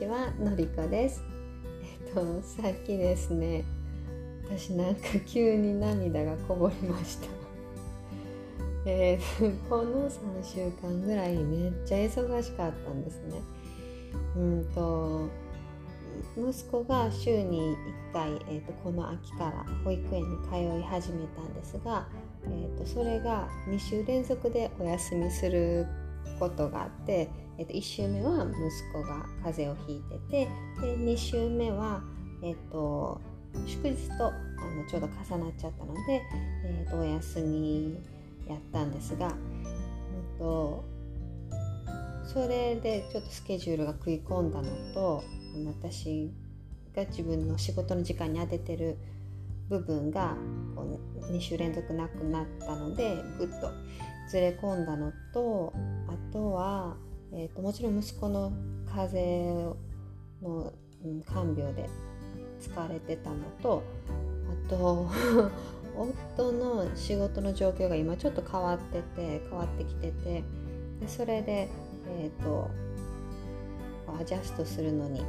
ちはのりこです。えっとさっきですね私なんか急に涙がこぼれました。えー、この3週間ぐらいめっちゃ忙しかったんですね。うんと息子が週に1回、えーと、この秋から保育園に通い始めたんですが、えーと、それが2週連続でお休みすることがあって、えーと、1週目は息子が風邪をひいててで2週目は、えー、と祝日とあのちょうど重なっちゃったので、えー、とお休みやったんですが、うんとそれでちょっとスケジュールが食い込んだのと私が自分の仕事の時間に当ててる部分がこう2週連続なくなったのでぐっとずれ込んだのととは、えーと、もちろん息子の風邪の、うん、看病で疲れてたのとあと 夫の仕事の状況が今ちょっと変わってて変わってきててでそれで、えーとアジャストするのに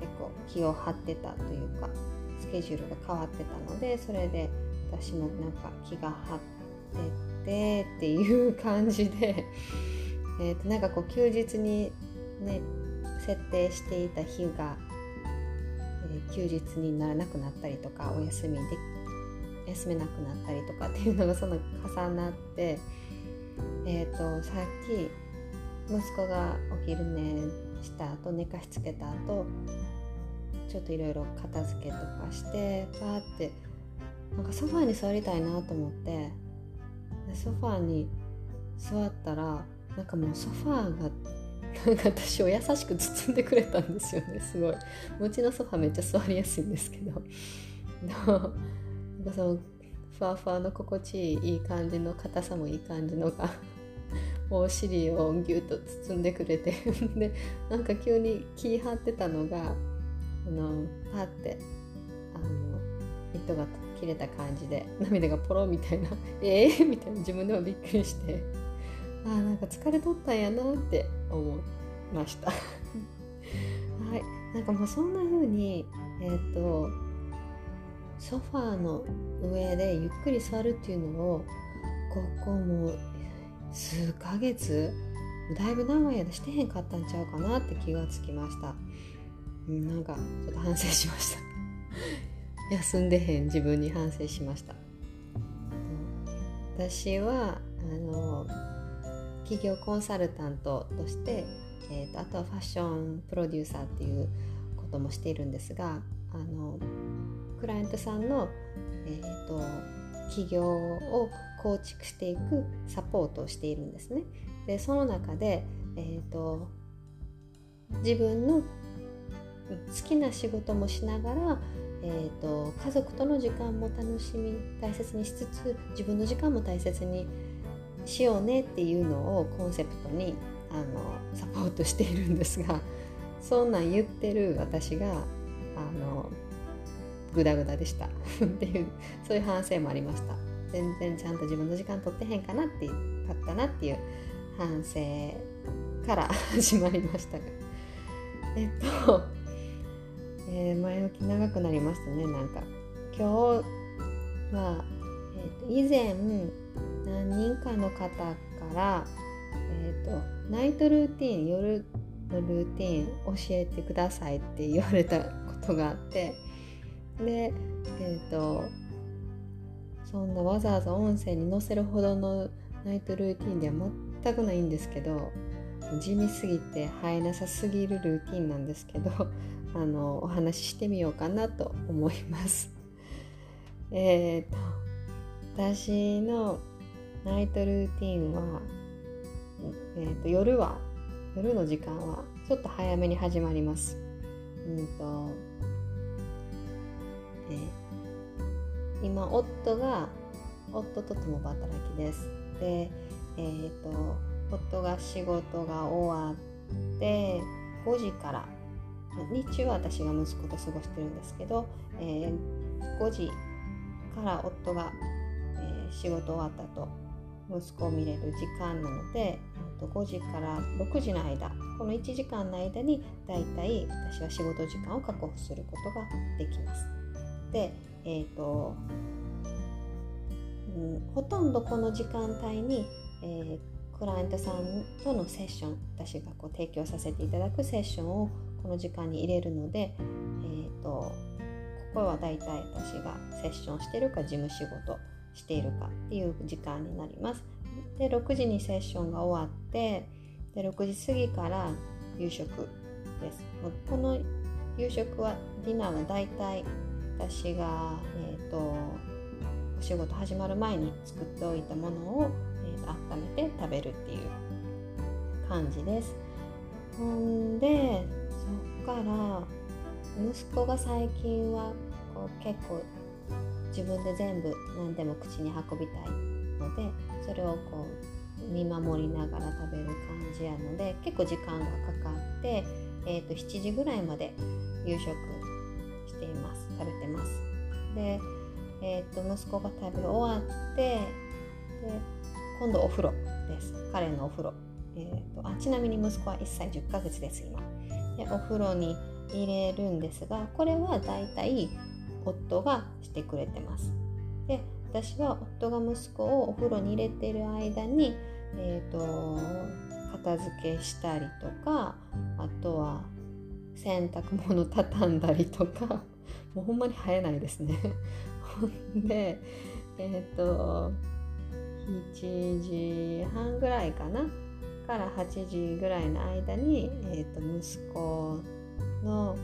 結構気を張ってたというかスケジュールが変わってたのでそれで私もなんか気が張っててっていう感じで えーとなんかこう休日にね設定していた日が、えー、休日にならなくなったりとかお休みで休めなくなったりとかっていうのがその重なってえっ、ー、とさっき息子がお昼寝した後寝かしつけた後ちょっといろいろ片付けとかしてパーってなんかソファーに座りたいなと思ってソファーに座ったらなんかもうソファーがなんか私を優しく包んでくれたんですよねすごい。うちのソファーめっちゃ座りやすいんですけど。なんかそのふわふわの心地いいいい感じの硬さもいい感じのがお尻をギュッと包んでくれて。でなんか急に気張ってたのがあのパッてあの糸が切れた感じで涙がポロみたいなえ えー、みたいな自分でもびっくりしてああなんか疲れとったんやなって思いました。はい。なんかもうそんな風にえっ、ー、とソファーの上でゆっくり座るっていうのをここも数ヶ月だいぶ長い間してへんかったんちゃうかなって気がつきました、うん、なんかちょっと反省しました休んでへん自分に反省しました、私はあの企業コンサルタントとして、えーと、あとはファッションプロデューサーっていうこともしているんですがあのクライアントさんの、えーと企業を構築していくサポートをしているんですね。でその中で、えーと、自分の好きな仕事もしながら、えーと、家族との時間も楽しみ大切にしつつ自分の時間も大切にしようねっていうのをコンセプトにあのサポートしているんですがそんなん言ってる私があのグダグダでした。っていうそういう反省もありました。全然ちゃんと自分の時間取ってへんかなってかったなっていう反省から始まりましたが。えっと、えー、前置き長くなりましたね。なんか今日は、えーと、以前何人かの方から、えーと、ナイトルーティン夜のルーティン教えてくださいって言われたことがあってでえっ、ー、とそんなわざわざ音声に載せるほどのナイトルーティンでは全くないんですけど地味すぎて生えなさすぎるルーティンなんですけどあのお話ししてみようかなと思います。えっ、ー、と私のナイトルーティンは、えーと夜は夜の時間はちょっと早めに始まります。うんとえー、今夫が夫と共働きです。で、えーと、夫が仕事が終わって5時から日中は私が息子と過ごしてるんですけど、えー、5時から夫が、えー、仕事終わったと息子を見れる時間なので5時から6時の間この1時間の間にだいたい私は仕事時間を確保することができます。で、えーとうん、ほとんどこの時間帯に、えー、クライアントさんとのセッション私がこう提供させていただくセッションをこの時間に入れるので、えーと、ここはだいたい私がセッションしてるか事務仕事しているかっていう時間になります。で6時にセッションが終わってで6時過ぎから夕食です。この夕食はディナーはだいたい私が、えーと、お仕事始まる前に作っておいたものを、えーと、温めて食べるっていう感じです。ほんでから息子が最近はこう結構自分で全部何でも口に運びたいのでそれをこう見守りながら食べる感じやので結構時間がかかって、えー、と7時ぐらいまで夕食しています。食べてます。で、えー、と息子が食べ終わってで今度お風呂です。彼のお風呂、えーと、あちなみに息子は1歳10ヶ月です今。でお風呂に入れるんですがこれはだいたい夫がしてくれてます。で私は夫が息子をお風呂に入れてる間に、えーと、片付けしたりとかあとは洗濯物畳んだりとか もうほんまに生えないですね。ほ んでえっ、ー、と7時半ぐらいかな。から8時ぐらいの間に、えーと、息子の、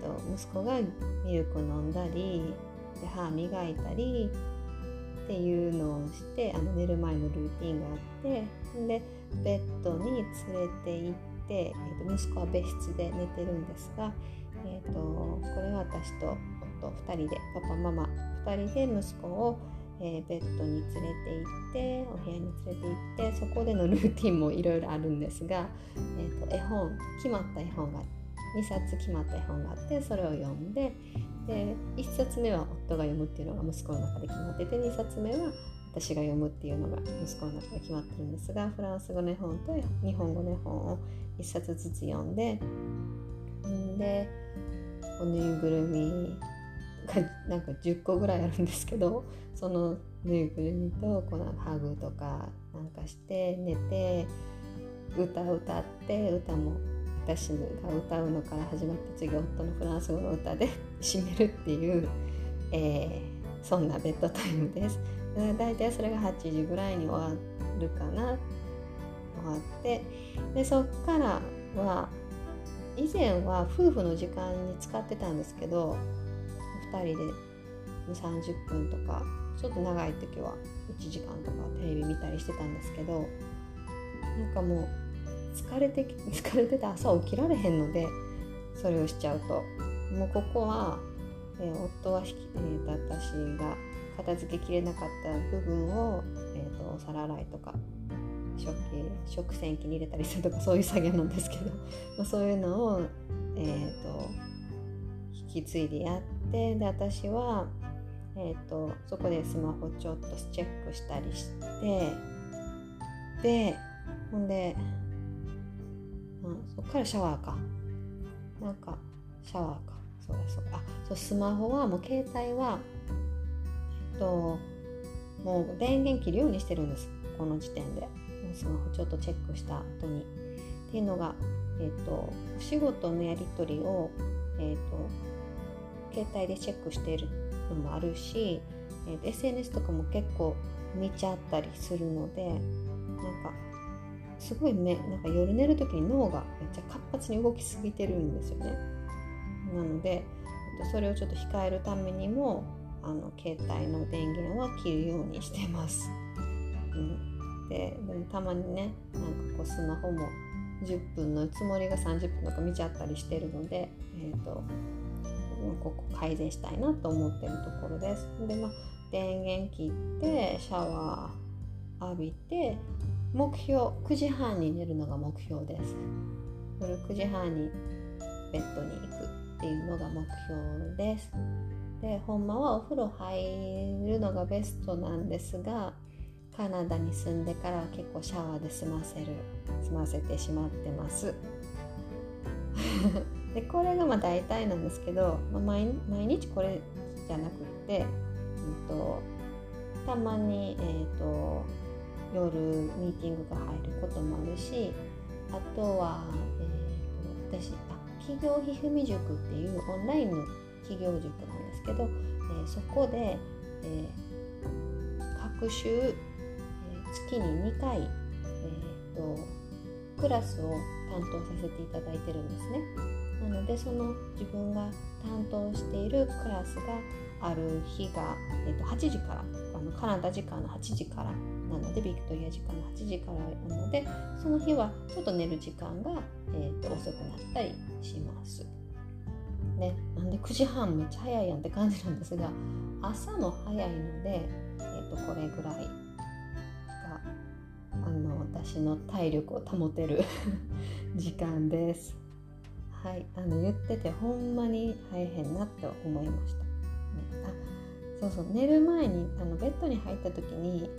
えーと息子がミルク飲んだりで歯磨いたりっていうのをしてあの寝る前のルーティンがあってでベッドに連れて行って、えー、と息子は別室で寝てるんですが、えーと、これは私と夫2人でパパママ2人で息子を、えー、ベッドに連れて行ってお部屋に連れて行ってそこでのルーティンもいろいろあるんですが、えーと絵本決まった絵本が2冊決まった絵本があってそれを読んでで1冊目は夫が読むっていうのが息子の中で決まってて2冊目は私が読むっていうのが息子の中で決まってるんですがフランス語の絵本と日本語の絵本を1冊ずつ読んででおぬいぐるみ なんか10個ぐらいあるんですけどそのぬいぐるみとこのハグとかなんかして寝て歌歌って歌も私が歌うのから始まって次夫のフランス語の歌で 締めるっていう、えー、そんなベッドタイムです。だいたいそれが8時ぐらいに終わるかな終わってでそっからは以前は夫婦の時間に使ってたんですけど2人で30分とかちょっと長い時は1時間とかテレビ見たりしてたんですけどなんかもう疲れて 疲れてて朝起きられへんのでそれをしちゃうと。もうここは、えー、夫は引き、えー、私が片付けきれなかった部分を、えーと、お皿洗いとか食器食洗機に入れたりするとかそういう作業なんですけど、そういうのを、えーと、き継いでやってで私は、えーとそこでスマホちょっとチェックしたりしてでほんでうん、そっからシャワーか。なんかシャワーか。そうだそうあそうスマホはもう携帯はえっともう電源切るようにしてるんです。この時点で。スマホちょっとチェックした後に。っていうのがえっとお仕事のやり取りをえっと携帯でチェックしているのもあるし、えー、SNS とかも結構見ちゃったりするのでなんかすごいねなんか夜寝る時に脳がめっちゃ活発に動きすぎてるんですよね。なのでそれをちょっと控えるためにもあの携帯の電源は切るようにしてます、うん、ででもたまにねなんかこうスマホも10分のつもりが30分とか見ちゃったりしてるので、えーと、ここ改善したいなと思ってるところです。でまあ電源切ってシャワー浴びて目標9時半に寝るのが目標です。夜9時半にベッドに行くっていうのが目標です。でほんまはお風呂入るのがベストなんですがカナダに住んでからは結構シャワーで済ませる済ませてしまってます。でこれがまあ大体なんですけど、まあ、毎日これじゃなくって、うんと、たまに、えーと、夜ミーティングが入ることもあるしあとは、えーと、私あ企業ひふみ塾っていうオンラインの企業塾なんですけど、えー、そこで、えー、各週、えー、月に2回、えーとクラスを担当させていただいてるんですね。なのでその自分が担当しているクラスがある日が、えー、と8時からあのカナダ時間の8時からなのでビクトリア時間の8時からなのでその日はちょっと寝る時間が、えー、と遅くなったりします。ね、なんで9時半めっちゃ早いやんって感じなんですが朝も早いので、えー、とこれぐらいがあの私の体力を保てる 時間です。はい、あの言っててほんまに大変なって思いました。あそうそう寝る前にあのベッドに入った時に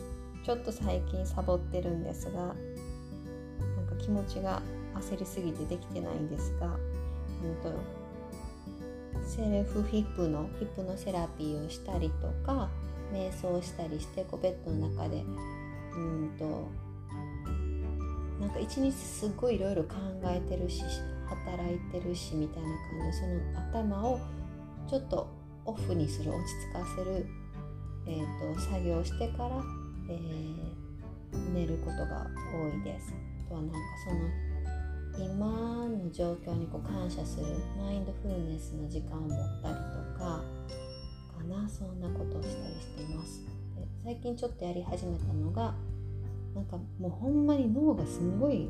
ちょっと最近サボってるんですがなんか気持ちが焦りすぎてできてないんですが、うんと、セルフヒップのヒップのセラピーをしたりとか瞑想したりしてこうベッドの中でうんとなんか一日すっごいいろいろ考えてるし働いてるしみたいな感じでその頭をちょっとオフにする落ち着かせる、えーと、作業してから、えー、寝ることが多いです。あとはなんかその今の状況にこう感謝するマインドフルネスの時間を持ったりとかかなそんなことをしたりしてます。で最近ちょっとやり始めたのがなんかもうほんまに脳がすごい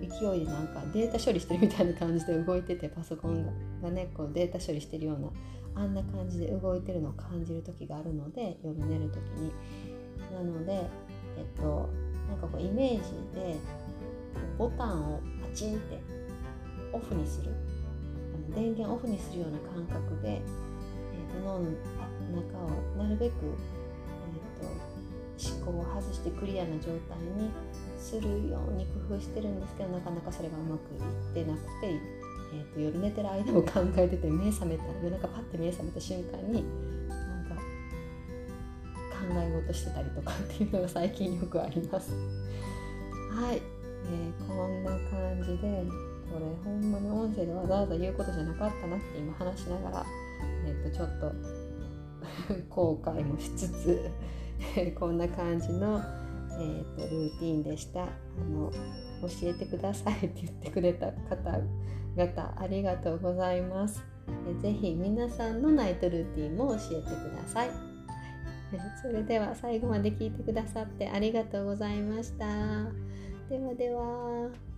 勢いでなんかデータ処理してるみたいな感じで動いててパソコンがねこうデータ処理してるようなあんな感じで動いてるのを感じる時があるので夜寝る時に。なのでえっとなんかこうイメージでボタンをパチンってオフにする。あの電源オフにするような感覚で、えっと脳の中をなるべく、えっと思考を外してクリアな状態にするように工夫してるんですけどなかなかそれがうまくいってなくて、えーと、夜寝てる間も考えてて目覚めた夜中パッて目覚めた瞬間になんか考え事してたりとかっていうのが最近よくあります。はい、えー、こんな感じでこれほんまに音声でわざわざ言うことじゃなかったなって今話しながら、えーとちょっと 後悔もしつつこんな感じのえーと、ルーティンでした。あの教えてくださいって言ってくれた方々ありがとうございます。えぜひ皆さんのナイトルーティンも教えてくださいそれでは最後まで聞いてくださってありがとうございました。ではでは。